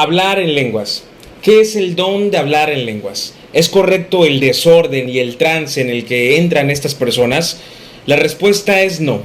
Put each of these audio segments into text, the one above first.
Hablar en lenguas. ¿Qué es el don de hablar en lenguas? ¿Es correcto el desorden y el trance en el que entran estas personas? La respuesta es no.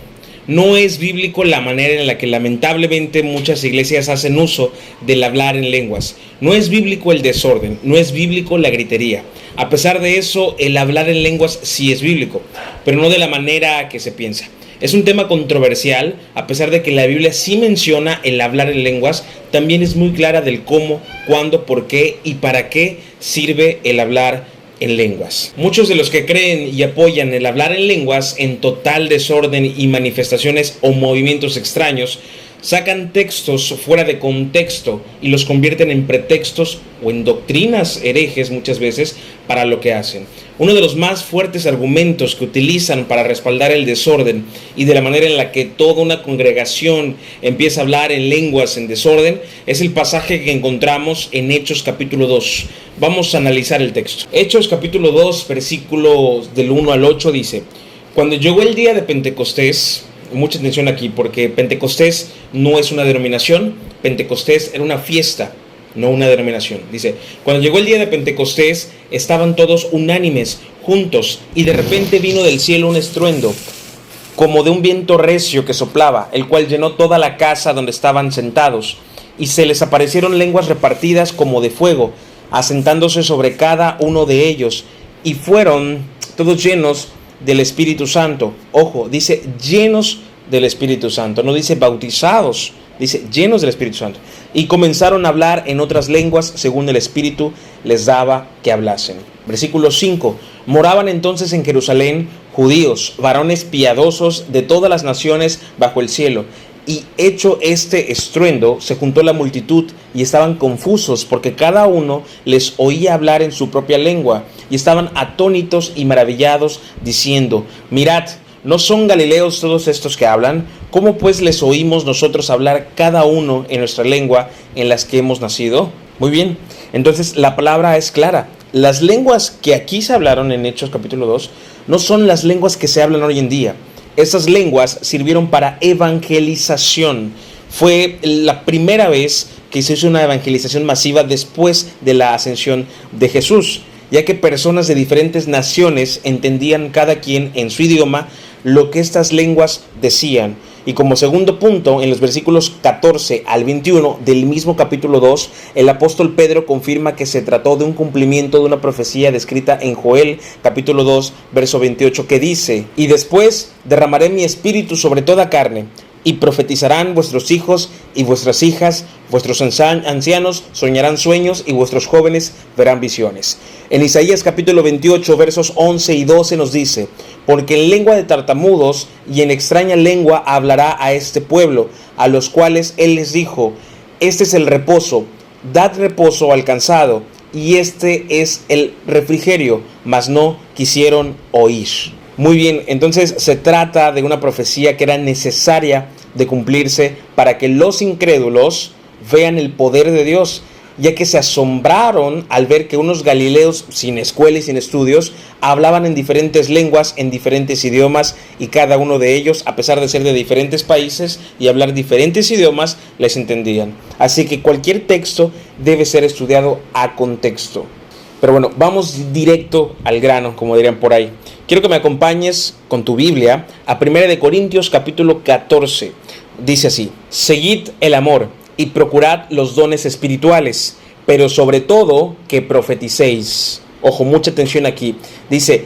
No es bíblico la manera en la que lamentablemente muchas iglesias hacen uso del hablar en lenguas. No es bíblico el desorden, no es bíblico la gritería. A pesar de eso, el hablar en lenguas sí es bíblico, pero no de la manera que se piensa. Es un tema controversial, a pesar de que la Biblia sí menciona el hablar en lenguas, también es muy clara del cómo, cuándo, por qué y para qué sirve el hablar en lenguas. Muchos de los que creen y apoyan el hablar en lenguas en total desorden y manifestaciones o movimientos extraños sacan textos fuera de contexto y los convierten en pretextos o en doctrinas herejes muchas veces para lo que hacen. Uno de los más fuertes argumentos que utilizan para respaldar el desorden y de la manera en la que toda una congregación empieza a hablar en lenguas en desorden es el pasaje que encontramos en Hechos capítulo 2. Vamos a analizar el texto. Hechos capítulo 2, versículos del 1 al 8 dice, cuando llegó el día de Pentecostés, mucha atención aquí porque Pentecostés no es una denominación, Pentecostés era una fiesta no una denominación. Dice, cuando llegó el día de Pentecostés, estaban todos unánimes, juntos, y de repente vino del cielo un estruendo, como de un viento recio que soplaba, el cual llenó toda la casa donde estaban sentados, y se les aparecieron lenguas repartidas como de fuego, asentándose sobre cada uno de ellos, y fueron todos llenos del Espíritu Santo. Ojo, dice llenos del Espíritu Santo, no dice bautizados, dice llenos del Espíritu Santo y comenzaron a hablar en otras lenguas según el Espíritu les daba que hablasen. Versículo 5. Moraban entonces en Jerusalén judíos, varones piadosos de todas las naciones bajo el cielo. Y hecho este estruendo, se juntó la multitud y estaban confusos porque cada uno les oía hablar en su propia lengua y estaban atónitos y maravillados diciendo, mirad, ¿No son galileos todos estos que hablan? ¿Cómo pues les oímos nosotros hablar cada uno en nuestra lengua en las que hemos nacido? Muy bien, entonces la palabra es clara. Las lenguas que aquí se hablaron en Hechos capítulo 2 no son las lenguas que se hablan hoy en día. Esas lenguas sirvieron para evangelización. Fue la primera vez que se hizo una evangelización masiva después de la ascensión de Jesús, ya que personas de diferentes naciones entendían cada quien en su idioma lo que estas lenguas decían. Y como segundo punto, en los versículos 14 al 21 del mismo capítulo 2, el apóstol Pedro confirma que se trató de un cumplimiento de una profecía descrita en Joel capítulo 2, verso 28, que dice, y después derramaré mi espíritu sobre toda carne y profetizarán vuestros hijos y vuestras hijas, vuestros ancianos soñarán sueños y vuestros jóvenes verán visiones. En Isaías capítulo 28 versos 11 y 12 nos dice, porque en lengua de tartamudos y en extraña lengua hablará a este pueblo, a los cuales él les dijo, este es el reposo, dad reposo al cansado, y este es el refrigerio, mas no quisieron oír. Muy bien, entonces se trata de una profecía que era necesaria de cumplirse para que los incrédulos vean el poder de Dios, ya que se asombraron al ver que unos galileos sin escuela y sin estudios hablaban en diferentes lenguas, en diferentes idiomas, y cada uno de ellos, a pesar de ser de diferentes países y hablar diferentes idiomas, les entendían. Así que cualquier texto debe ser estudiado a contexto. Pero bueno, vamos directo al grano, como dirían por ahí. Quiero que me acompañes con tu Biblia a 1 de Corintios capítulo 14. Dice así: Seguid el amor y procurad los dones espirituales, pero sobre todo que profeticéis. Ojo, mucha atención aquí. Dice,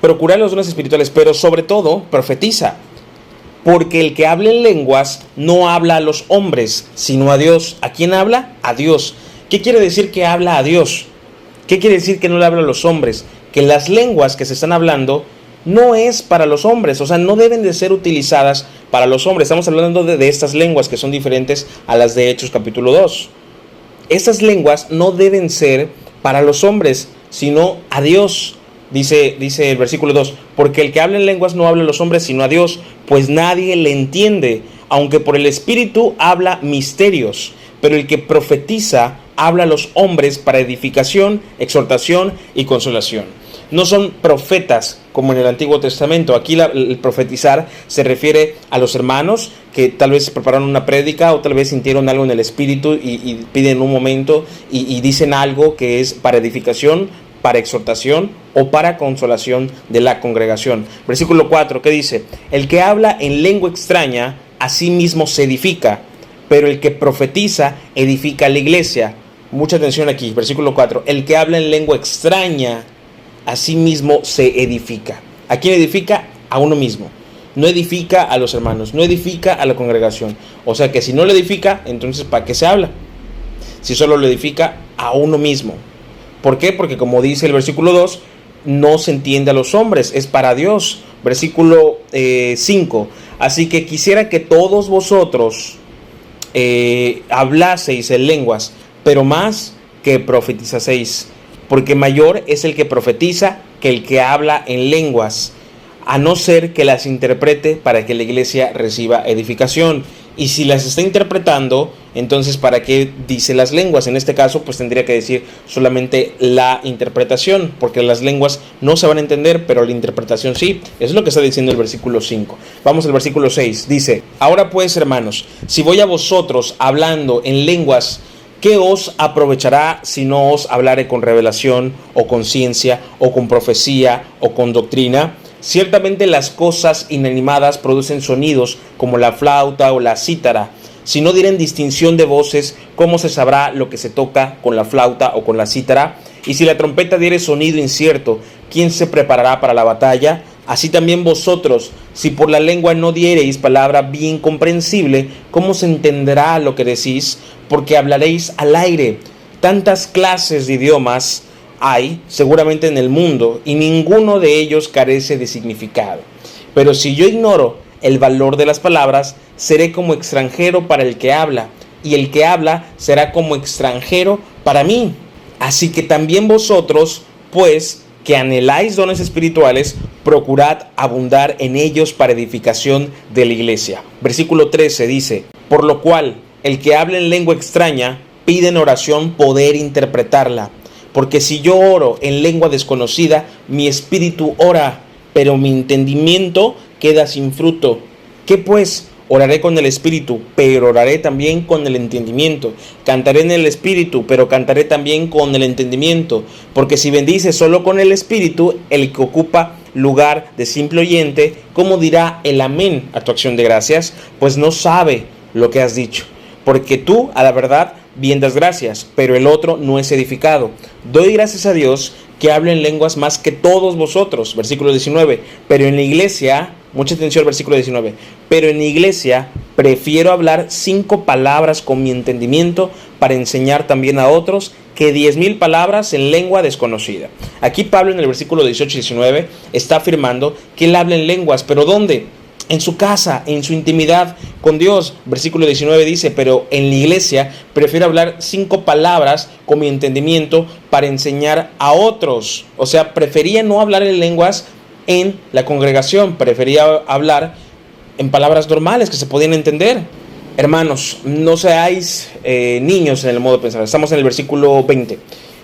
procurad los dones espirituales, pero sobre todo profetiza. Porque el que habla en lenguas no habla a los hombres, sino a Dios. ¿A quién habla? A Dios. ¿Qué quiere decir que habla a Dios? ¿Qué quiere decir que no le habla a los hombres? Que las lenguas que se están hablando no es para los hombres, o sea, no deben de ser utilizadas para los hombres. Estamos hablando de, estas lenguas que son diferentes a las de Hechos capítulo 2. Estas lenguas no deben ser para los hombres, sino a Dios. Dice, dice el versículo 2, porque el que habla en lenguas no habla a los hombres, sino a Dios, pues nadie le entiende, aunque por el Espíritu habla misterios, pero el que profetiza habla a los hombres para edificación, exhortación y consolación. no son profetas como en el Antiguo Testamento. Aquí el profetizar se refiere a los hermanos que tal vez prepararon una prédica o tal vez sintieron algo en el Espíritu y, piden un momento y, dicen algo que es para edificación, para exhortación o para consolación de la congregación. Versículo 4, ¿qué dice? El que habla en lengua extraña, a sí mismo se edifica, pero el que profetiza edifica la iglesia. Mucha atención aquí, versículo 4. El que habla en lengua extraña, a sí mismo se edifica. ¿A quién edifica? A uno mismo. No edifica a los hermanos, no edifica a la congregación. O sea que si no le edifica, entonces ¿para qué se habla? Si solo lo edifica a uno mismo. ¿Por qué? Porque como dice el versículo 2, no se entiende a los hombres, es para Dios. Versículo 5. Eh, Así que quisiera que todos vosotros eh, hablaseis en lenguas, pero más que profetizaseis, porque mayor es el que profetiza que el que habla en lenguas, a no ser que las interprete para que la iglesia reciba edificación. Y si las está interpretando, entonces ¿para qué dice las lenguas? En este caso, pues tendría que decir solamente la interpretación, porque las lenguas no se van a entender, pero la interpretación sí. Es lo que está diciendo el versículo 5. Vamos al versículo 6. Dice, ahora pues hermanos, si voy a vosotros hablando en lenguas, ¿Qué os aprovechará si no os hablare con revelación o con ciencia o con profecía o con doctrina? Ciertamente las cosas inanimadas producen sonidos como la flauta o la cítara. Si no dieren distinción de voces, ¿cómo se sabrá lo que se toca con la flauta o con la cítara? Y si la trompeta diere sonido incierto, ¿quién se preparará para la batalla? Así también vosotros, si por la lengua no diereis palabra bien comprensible, ¿cómo se entenderá lo que decís? Porque hablaréis al aire. Tantas clases de idiomas hay seguramente en el mundo y ninguno de ellos carece de significado. Pero si yo ignoro el valor de las palabras, seré como extranjero para el que habla, y el que habla será como extranjero para mí. Así que también vosotros, pues, que anheláis dones espirituales, procurad abundar en ellos para edificación de la iglesia. Versículo 13 dice, por lo cual el que habla en lengua extraña pide en oración poder interpretarla, porque si yo oro en lengua desconocida, mi espíritu ora, pero mi entendimiento queda sin fruto. ¿Qué pues? Oraré con el espíritu, pero oraré también con el entendimiento. Cantaré en el espíritu, pero cantaré también con el entendimiento. Porque si bendice solo con el espíritu, el que ocupa lugar de simple oyente, ¿cómo dirá el amén a tu acción de gracias? Pues no sabe lo que has dicho. Porque tú, a la verdad, bien das gracias, pero el otro no es edificado. Doy gracias a Dios que hablo en lenguas más que todos vosotros. Versículo 19. Pero en la iglesia Mucha atención al versículo 19. Pero en la iglesia prefiero hablar cinco palabras con mi entendimiento para enseñar también a otros que diez mil palabras en lengua desconocida. Aquí Pablo en el versículo 18 y 19 está afirmando que él habla en lenguas, pero ¿dónde? En su casa, en su intimidad con Dios. Versículo 19 dice, pero en la iglesia prefiero hablar cinco palabras con mi entendimiento para enseñar a otros. O sea, prefería no hablar en lenguas en la congregación, prefería hablar en palabras normales que se podían entender. Hermanos, no seáis eh, niños en el modo de pensar. Estamos en el versículo 20.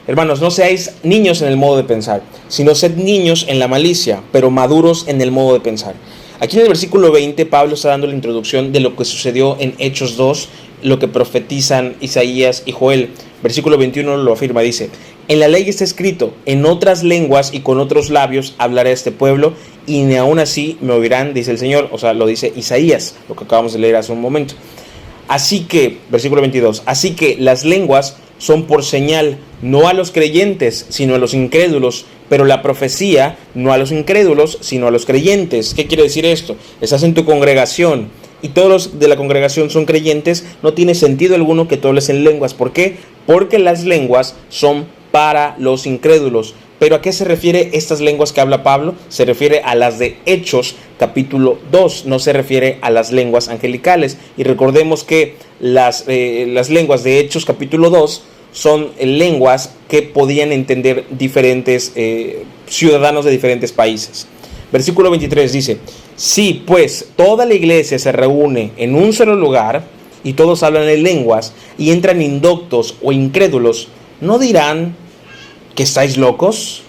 Hermanos, no seáis niños en el modo de pensar, sino sed niños en la malicia, pero maduros en el modo de pensar. Aquí en el versículo 20 Pablo está dando la introducción de lo que sucedió en Hechos 2, lo que profetizan Isaías y Joel. Versículo 21 lo afirma, dice, en la ley está escrito, en otras lenguas y con otros labios hablaré a este pueblo y ni aún así me oirán, dice el Señor. O sea, lo dice Isaías, lo que acabamos de leer hace un momento. Así que, versículo 22, así que las lenguas son por señal, no a los creyentes, sino a los incrédulos, pero la profecía no a los incrédulos, sino a los creyentes. ¿Qué quiere decir esto? Estás en tu congregación y todos los de la congregación son creyentes, no tiene sentido alguno que tú hables en lenguas. ¿Por qué? Porque las lenguas son para los incrédulos. Pero ¿a qué se refiere estas lenguas que habla Pablo? Se refiere a las de Hechos capítulo 2, no se refiere a las lenguas angelicales. Y recordemos que las, eh, las lenguas de Hechos capítulo 2 son lenguas que podían entender diferentes eh, ciudadanos de diferentes países. Versículo 23 dice, si pues toda la iglesia se reúne en un solo lugar y todos hablan en lenguas y entran indoctos o incrédulos, ¿no dirán que estáis locos?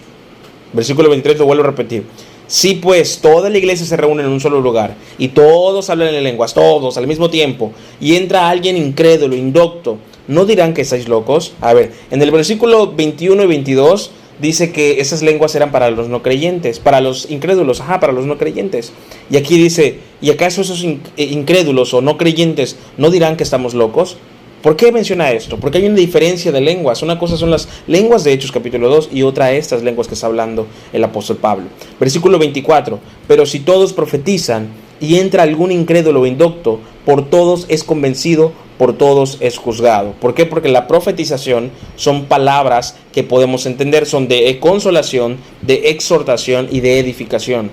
Versículo 23 lo vuelvo a repetir. Si pues toda la iglesia se reúne en un solo lugar y todos hablan en lenguas, todos al mismo tiempo, y entra alguien incrédulo, indocto, ¿no dirán que estáis locos? A ver, en el versículo 21 y 22 dice que esas lenguas eran para los no creyentes, para los incrédulos, ajá, para los no creyentes. Y aquí dice, ¿y acaso esos eh, incrédulos o no creyentes no dirán que estamos locos? ¿Por qué menciona esto? Porque hay una diferencia de lenguas. Una cosa son las lenguas de Hechos capítulo 2 y otra estas lenguas que está hablando el apóstol Pablo. Versículo 24. Pero si todos profetizan y entra algún incrédulo o indocto, por todos es convencido, por todos es juzgado. ¿Por qué? Porque la profetización son palabras que podemos entender, son de consolación, de exhortación y de edificación.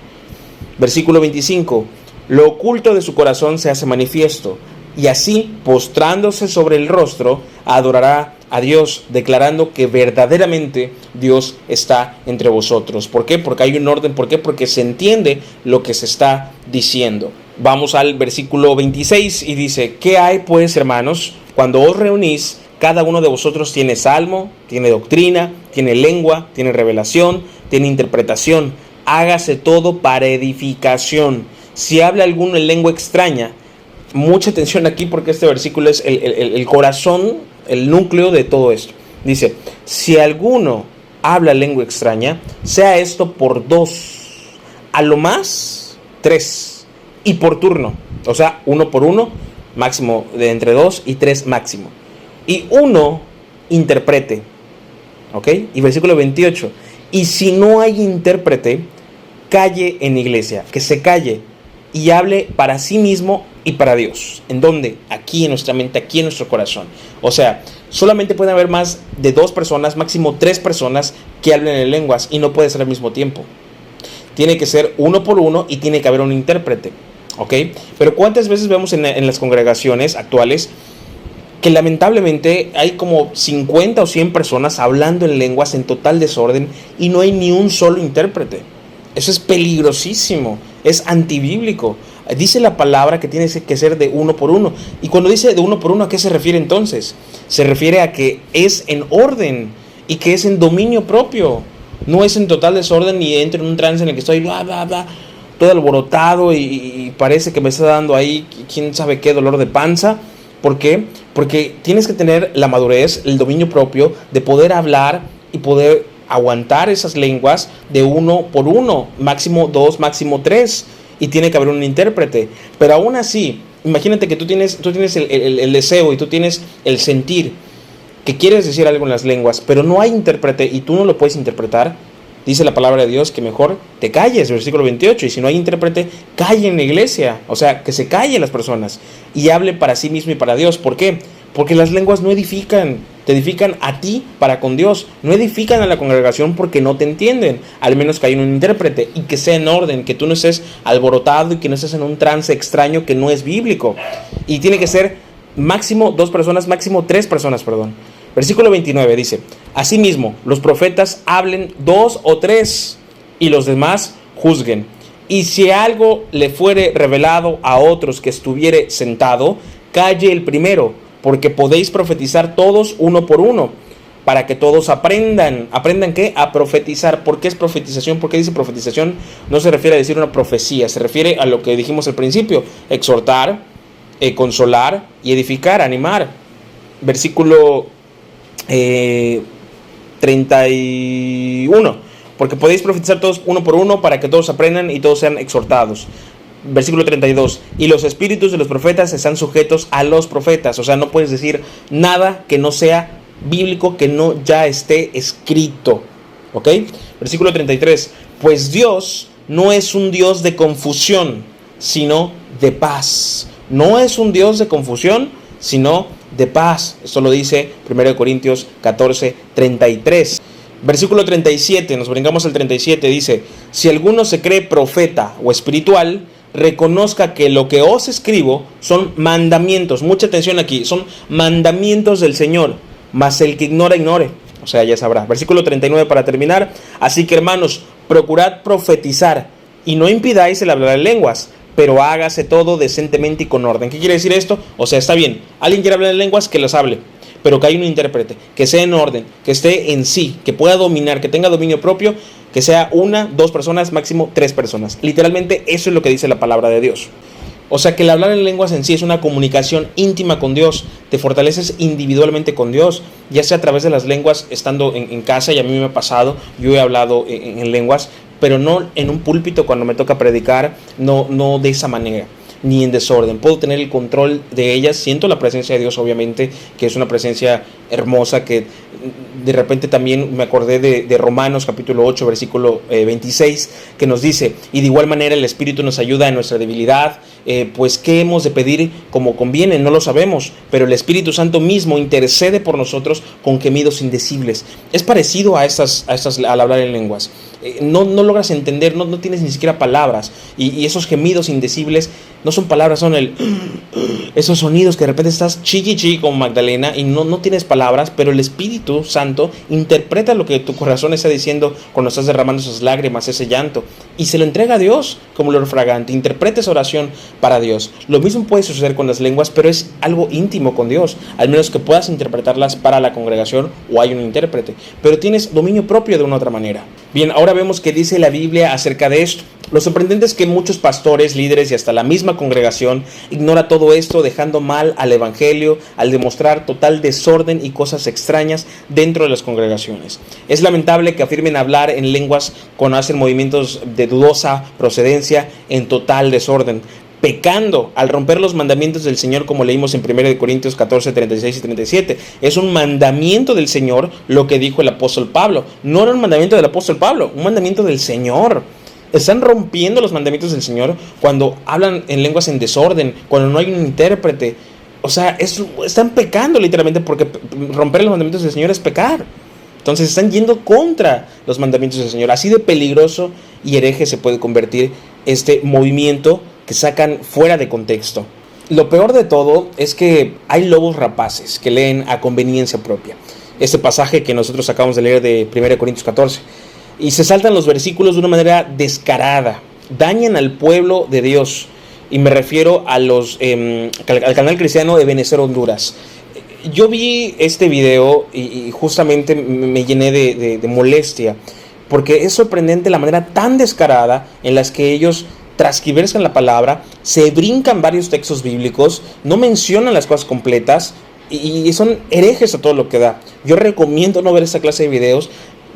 Versículo 25. Lo oculto de su corazón se hace manifiesto, y así, postrándose sobre el rostro, adorará a Dios, declarando que verdaderamente Dios está entre vosotros. ¿Por qué? Porque hay un orden. ¿Por qué? Porque se entiende lo que se está diciendo. Vamos al versículo 26 y dice, ¿qué hay pues, hermanos? Cuando os reunís, cada uno de vosotros tiene salmo, tiene doctrina, tiene lengua, tiene revelación, tiene interpretación. Hágase todo para edificación. Si habla alguno en lengua extraña, mucha atención aquí porque este versículo es el, corazón, el núcleo de todo esto. Dice, si alguno habla lengua extraña, sea esto por dos, a lo más tres, y por turno, o sea, uno por uno, máximo de entre dos y tres máximo. Y uno interprete, ¿ok? Y versículo 28, y si no hay intérprete, calle en iglesia, que se calle y hable para sí mismo y para Dios. ¿En dónde? Aquí en nuestra mente, aquí en nuestro corazón. O sea, solamente puede haber más de dos personas, máximo tres personas que hablen en lenguas y no puede ser al mismo tiempo. Tiene que ser uno por uno y tiene que haber un intérprete. ¿Ok? Pero ¿cuántas veces vemos en, en las congregaciones actuales que lamentablemente hay como 50 o 100 personas hablando en lenguas en total desorden y no hay ni un solo intérprete? Eso es peligrosísimo, es antibíblico. Dice la palabra que tiene que ser de uno por uno. Y cuando dice de uno por uno, ¿a qué se refiere entonces? Se refiere a que es en orden y que es en dominio propio. No es en total desorden ni entro en un trance en el que estoy bla, bla, bla, todo alborotado y, parece que me está dando ahí quién sabe qué dolor de panza. ¿Por qué? Porque tienes que tener la madurez, el dominio propio de poder hablar y poder aguantar esas lenguas de uno por uno, máximo dos, máximo tres y tiene que haber un intérprete. Pero aún así, imagínate que tú tienes, tú tienes el, deseo y tú tienes el sentir que quieres decir algo en las lenguas, pero no hay intérprete y tú no lo puedes interpretar. Dice la palabra de Dios que mejor te calles, versículo 28, y si no hay intérprete, calle en la iglesia, o sea, que se callen las personas y hable para sí mismo y para Dios. ¿Por qué? Porque las lenguas no edifican, te edifican a ti para con Dios, no edifican a la congregación porque no te entienden, al menos que haya un intérprete y que sea en orden, que tú no estés alborotado y que no estés en un trance extraño que no es bíblico. Y tiene que ser máximo dos personas, máximo tres personas, perdón. Versículo 29 dice, Asimismo, los profetas hablen dos o tres y los demás juzguen. Y si algo le fuere revelado a otros que estuviere sentado, calle el primero porque podéis profetizar todos uno por uno, para que todos aprendan. ¿Aprendan qué? A profetizar. ¿Por qué es profetización? ¿Por qué dice profetización? No se refiere a decir una profecía, se refiere a lo que dijimos al principio, exhortar, eh, consolar y edificar, animar. Versículo 31. Eh, porque podéis profetizar todos uno por uno para que todos aprendan y todos sean exhortados versículo 32, y los espíritus de los profetas están sujetos a los profetas, o sea, no puedes decir nada que no sea bíblico, que no ya esté escrito, ¿ok? Versículo 33, pues Dios no es un Dios de confusión, sino de paz. No es un Dios de confusión, sino de paz. Esto lo dice 1 Corintios 14, 33. Versículo 37, nos brincamos al 37, dice, si alguno se cree profeta o espiritual, reconozca que lo que os escribo son mandamientos. Mucha atención aquí, son mandamientos del Señor. Mas el que ignora, ignore. O sea, ya sabrá. Versículo 39 para terminar. Así que hermanos, procurad profetizar y no impidáis el hablar en lenguas, pero hágase todo decentemente y con orden. ¿Qué quiere decir esto? O sea, está bien. Alguien quiere hablar en lenguas, que las hable. Pero que haya un intérprete, que sea en orden, que esté en sí, que pueda dominar, que tenga dominio propio Que sea una, dos personas, máximo tres personas. Literalmente eso es lo que dice la palabra de Dios. O sea que el hablar en lenguas en sí es una comunicación íntima con Dios. Te fortaleces individualmente con Dios, ya sea a través de las lenguas estando en, casa, y a mí me ha pasado, yo he hablado en, en lenguas, pero no en un púlpito cuando me toca predicar, no, no de esa manera ni en desorden. Puedo tener el control de ellas. Siento la presencia de Dios, obviamente, que es una presencia hermosa que de repente también me acordé de, Romanos capítulo 8, versículo 26, eh, que nos dice, y de igual manera el Espíritu nos ayuda en nuestra debilidad, eh, pues qué hemos de pedir como conviene, no lo sabemos, pero el Espíritu Santo mismo intercede por nosotros con gemidos indecibles. Es parecido a estas, a estas al hablar en lenguas. Eh, no, no, logras entender, no, no, tienes ni siquiera palabras, y, y esos gemidos indecibles no son palabras, son el esos sonidos que de repente estás chiqui chiqui como Magdalena y no, no tienes palabras, pero el Espíritu Santo interpreta lo que tu corazón está diciendo cuando estás derramando esas lágrimas, ese llanto, y se lo entrega a Dios como lo fragante. Interpreta esa oración para Dios. Lo mismo puede suceder con las lenguas, pero es algo íntimo con Dios, al menos que puedas interpretarlas para la congregación o hay un intérprete, pero tienes dominio propio de una otra manera. Bien, ahora vemos qué dice la Biblia acerca de esto. Lo sorprendente es que muchos pastores, líderes y hasta la misma congregación ignora todo esto dejando mal al Evangelio al demostrar total desorden y cosas extrañas dentro de las congregaciones. Es lamentable que afirmen hablar en lenguas cuando hacen movimientos de dudosa procedencia en total desorden pecando al romper los mandamientos del Señor, como leímos en 1 Corintios 14, 36 y 37. Es un mandamiento del Señor lo que dijo el apóstol Pablo. No era un mandamiento del apóstol Pablo, un mandamiento del Señor. Están rompiendo los mandamientos del Señor cuando hablan en lenguas en desorden, cuando no hay un intérprete. O sea, están pecando literalmente porque romper los mandamientos del Señor es pecar. Entonces están yendo contra los mandamientos del Señor. Así de peligroso y hereje se puede convertir este movimiento que sacan fuera de contexto. Lo peor de todo es que hay lobos rapaces que leen a conveniencia propia. Este pasaje que nosotros acabamos de leer de 1 Corintios 14 y se saltan los versículos de una manera descarada. Dañan al pueblo de Dios. Y me refiero a los, em, al canal cristiano de Venezuela, Honduras. Yo vi este video y, justamente me llené de, molestia. Porque es sorprendente la manera tan descarada en las que ellos transquiversan la palabra, se brincan varios textos bíblicos, no mencionan las cosas completas y son herejes a todo lo que da. Yo recomiendo no ver esa clase de videos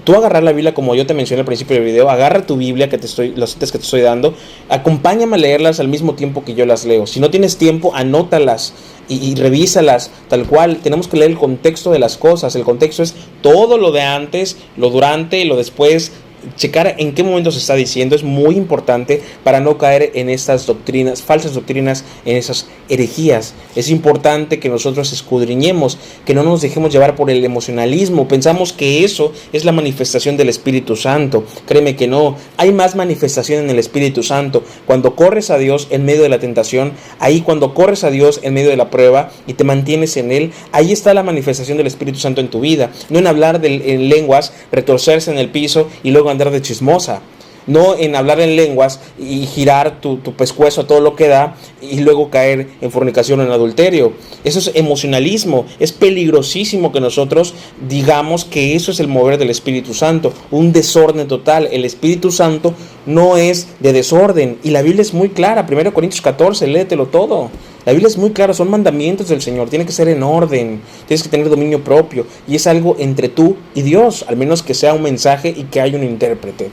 tú agarrar la Biblia como yo te mencioné al principio del video, agarra tu Biblia que te estoy, las citas que te estoy dando, acompáñame a leerlas al mismo tiempo que yo las leo. Si no tienes tiempo, anótalas y, y revísalas tal cual. Tenemos que leer el contexto de las cosas. El contexto es todo lo de antes, lo durante, lo después, checar en qué momento se está diciendo es muy importante para no caer en estas doctrinas, falsas doctrinas, en esas herejías. Es importante que nosotros escudriñemos, que no nos dejemos llevar por el emocionalismo. Pensamos que eso es la manifestación del Espíritu Santo. Créeme que no. Hay más manifestación en el Espíritu Santo. Cuando corres a Dios en medio de la tentación, ahí cuando corres a Dios en medio de la prueba y te mantienes en Él, ahí está la manifestación del Espíritu Santo en tu vida. No en hablar de, en lenguas, retorcerse en el piso y luego andar de chismosa, no en hablar en lenguas y girar tu, pescuezo a todo lo que da y luego caer en fornicación o en adulterio. Eso es emocionalismo. Es peligrosísimo que nosotros digamos que eso es el mover del Espíritu Santo, un desorden total. El Espíritu Santo no es de desorden y la Biblia es muy clara. 1 Corintios 14, léetelo todo. La Biblia es muy clara, son mandamientos del Señor, tiene que ser en orden, tienes que tener dominio propio y es algo entre tú y Dios, al menos que sea un mensaje y que haya un intérprete.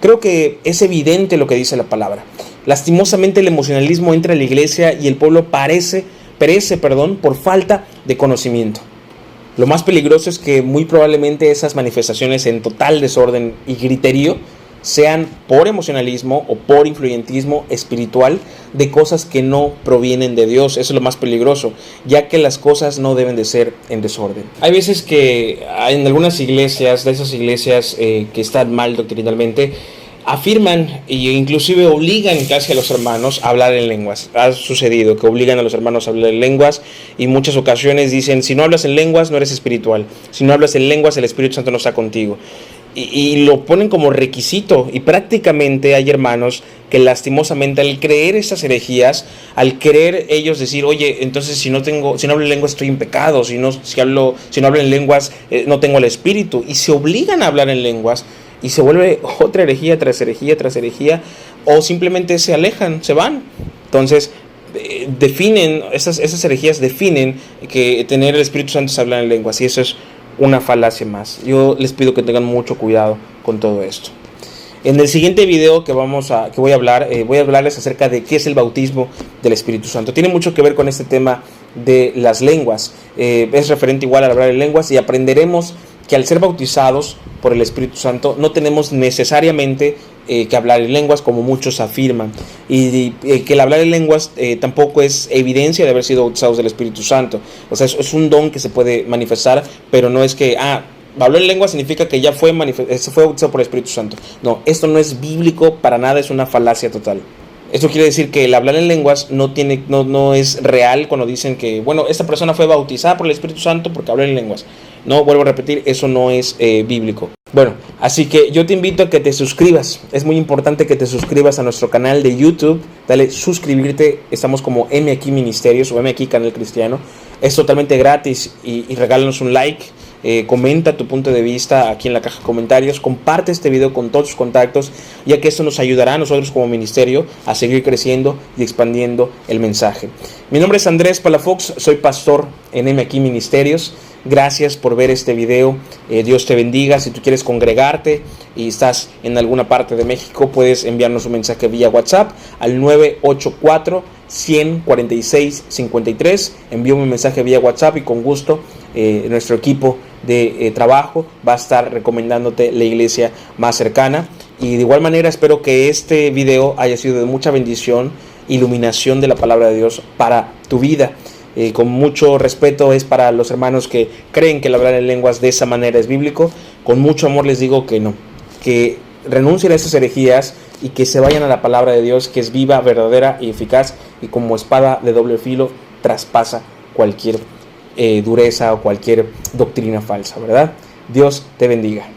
Creo que es evidente lo que dice la palabra. Lastimosamente el emocionalismo entra en la iglesia y el pueblo parece, perece perdón, por falta de conocimiento. Lo más peligroso es que muy probablemente esas manifestaciones en total desorden y griterío sean por emocionalismo o por influyentismo espiritual de cosas que no provienen de Dios. Eso es lo más peligroso, ya que las cosas no deben de ser en desorden. Hay veces que en algunas iglesias, de esas iglesias eh, que están mal doctrinalmente, afirman e inclusive obligan casi a los hermanos a hablar en lenguas. Ha sucedido que obligan a los hermanos a hablar en lenguas y muchas ocasiones dicen, si no hablas en lenguas no eres espiritual, si no hablas en lenguas el Espíritu Santo no está contigo y, lo ponen como requisito. Y prácticamente hay hermanos que lastimosamente al creer esas herejías, al querer ellos decir, oye, entonces si no tengo, si no hablo en lenguas estoy en pecado, si no, si hablo, si no hablo en lenguas eh, no tengo el espíritu, y se obligan a hablar en lenguas, y se vuelve otra herejía tras herejía tras herejía o simplemente se alejan, se van. Entonces, eh, definen, esas, esas herejías definen que tener el Espíritu Santo es hablar en lenguas y eso es una falacia más. Yo les pido que tengan mucho cuidado con todo esto. En el siguiente video que vamos a que voy a hablar, eh, voy a hablarles acerca de qué es el bautismo del Espíritu Santo. Tiene mucho que ver con este tema de las lenguas. Eh, es referente igual a hablar en lenguas y aprenderemos que al ser bautizados por el Espíritu Santo no tenemos necesariamente eh, que hablar en lenguas como muchos afirman y, que el hablar en lenguas tampoco es evidencia de haber sido bautizados del Espíritu Santo. O sea, es, es un don que se puede manifestar, pero no es que, ah, hablar en lengua significa que ya fue, eh, se fue bautizado por el Espíritu Santo. No, esto no es bíblico para nada, es una falacia total. Esto quiere decir que el hablar en lenguas no, tiene, no, no es real cuando dicen que, bueno, esta persona fue bautizada por el Espíritu Santo porque habla en lenguas. No, vuelvo a repetir, eso no es eh, bíblico. Bueno, así que yo te invito a que te suscribas. Es muy importante que te suscribas a nuestro canal de YouTube. Dale suscribirte. Estamos como M aquí Ministerios o M aquí Canal Cristiano. Es totalmente gratis y, y regálanos un like eh, comenta tu punto de vista aquí en la caja de comentarios, comparte este video con todos tus contactos, ya que esto nos ayudará a nosotros como ministerio a seguir creciendo y expandiendo el mensaje. Mi nombre es Andrés Palafox, soy pastor en MX Ministerios. Gracias por ver este video. Eh, Dios te bendiga. Si tú quieres congregarte y estás en alguna parte de México, puedes enviarnos un mensaje vía WhatsApp al 984 146 53. Envíame un mensaje vía WhatsApp y con gusto eh, nuestro equipo de eh, trabajo va a estar recomendándote la iglesia más cercana. Y de igual manera espero que este video haya sido de mucha bendición, iluminación de la palabra de Dios para tu vida. Eh, con mucho respeto es para los hermanos que creen que el hablar en lenguas de esa manera es bíblico. Con mucho amor les digo que no, que renuncien a esas herejías y que se vayan a la palabra de Dios que es viva, verdadera y eficaz y como espada de doble filo traspasa cualquier eh, dureza o cualquier doctrina falsa, ¿verdad? Dios te bendiga.